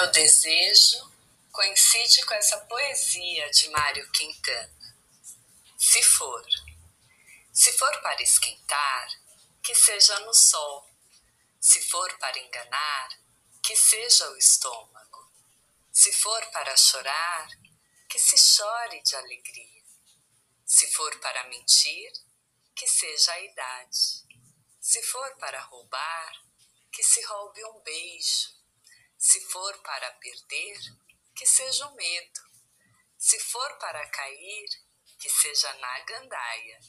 meu desejo coincide com essa poesia de Mário Quintana. Se for, se for para esquentar, que seja no sol. Se for para enganar, que seja o estômago. Se for para chorar, que se chore de alegria. Se for para mentir, que seja a idade. Se for para roubar, que se roube um beijo. Se for para perder, que seja o medo. Se for para cair, que seja na gandaia.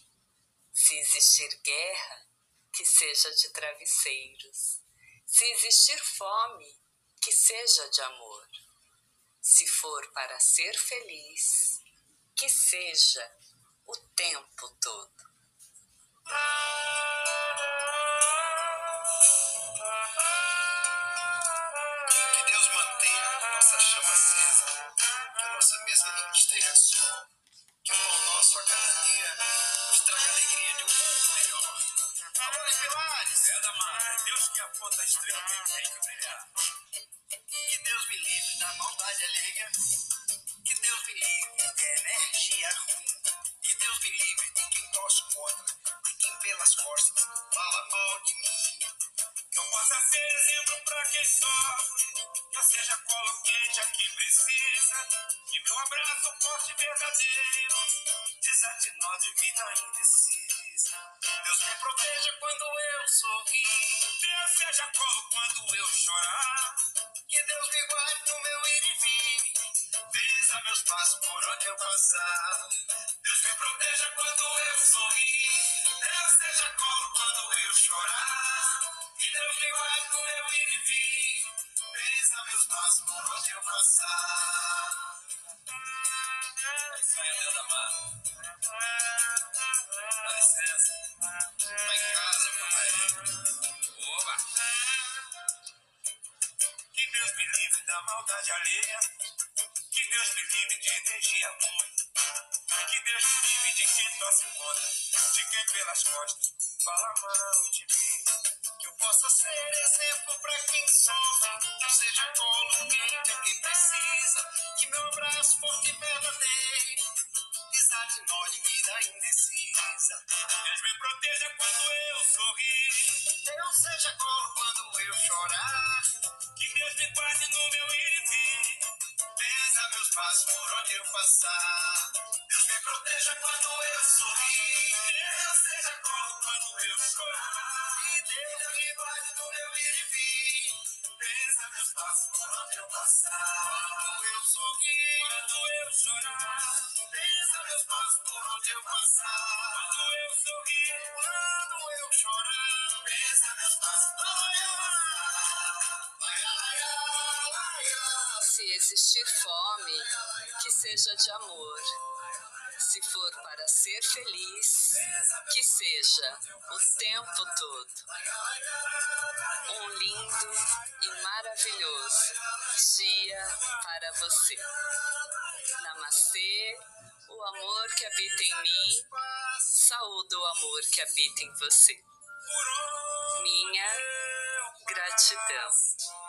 Se existir guerra, que seja de travesseiros. Se existir fome, que seja de amor. Se for para ser feliz, que seja o tempo todo. Mantenha a nossa chama acesa, que a nossa mesa esteja só, que o pão nosso a cada dia nos traga alegria de um mundo melhor. Amores pilares, é da mata, Deus que aponta a estrela que tem que brilhar. Que Deus me livre da maldade alheia, que Deus me livre de energia ruim, que Deus me livre de quem torce contra, de quem pelas costas fala mal de mim. Que eu possa ser exemplo pra quem sofre, que eu seja colo quente a quem precisa, que meu abraço forte e verdadeiro desatinó de vida indecisa. Deus me proteja quando eu sorrir, Deus seja colo quando eu chorar, que Deus me guarde no meu ir e vir, Beza meus passos por onde eu passar. Deus me proteja quando eu sorrir, por onde eu passar. É isso aí, Deus amado. Dá licença. Vai em casa, meu velho. Oba! Que Deus me livre da maldade alheia. Que Deus me livre de energia ruim. Que Deus me livre de torce contra. De quem pelas costas fala mal de mim. Que eu possa ser exemplo pra quem sofre. Que eu seja colo a quem precisa. Que meu abraço forte e verdadeiro desate nó de vida indecisa. Deus me proteja quando eu sorrir. Deus seja colo quando eu chorar. Que Deus me guarde no meu ir e vir. Pesa meus passos por onde eu passar. Eu seja colo quando eu chorar. E no meu e. Pesa meus passos eu passar. Quando eu sorrir, quando eu chorar. Pesa meus passos por onde eu passar. Quando eu sorrir, quando eu chorar. Pesa meus passos por onde eu passar. Se existir fome, que seja de amor. Se for para ser feliz, que seja o tempo todo. Um lindo e maravilhoso dia para você. Namastê, o amor que habita em mim, saúde o amor que habita em você. Minha gratidão.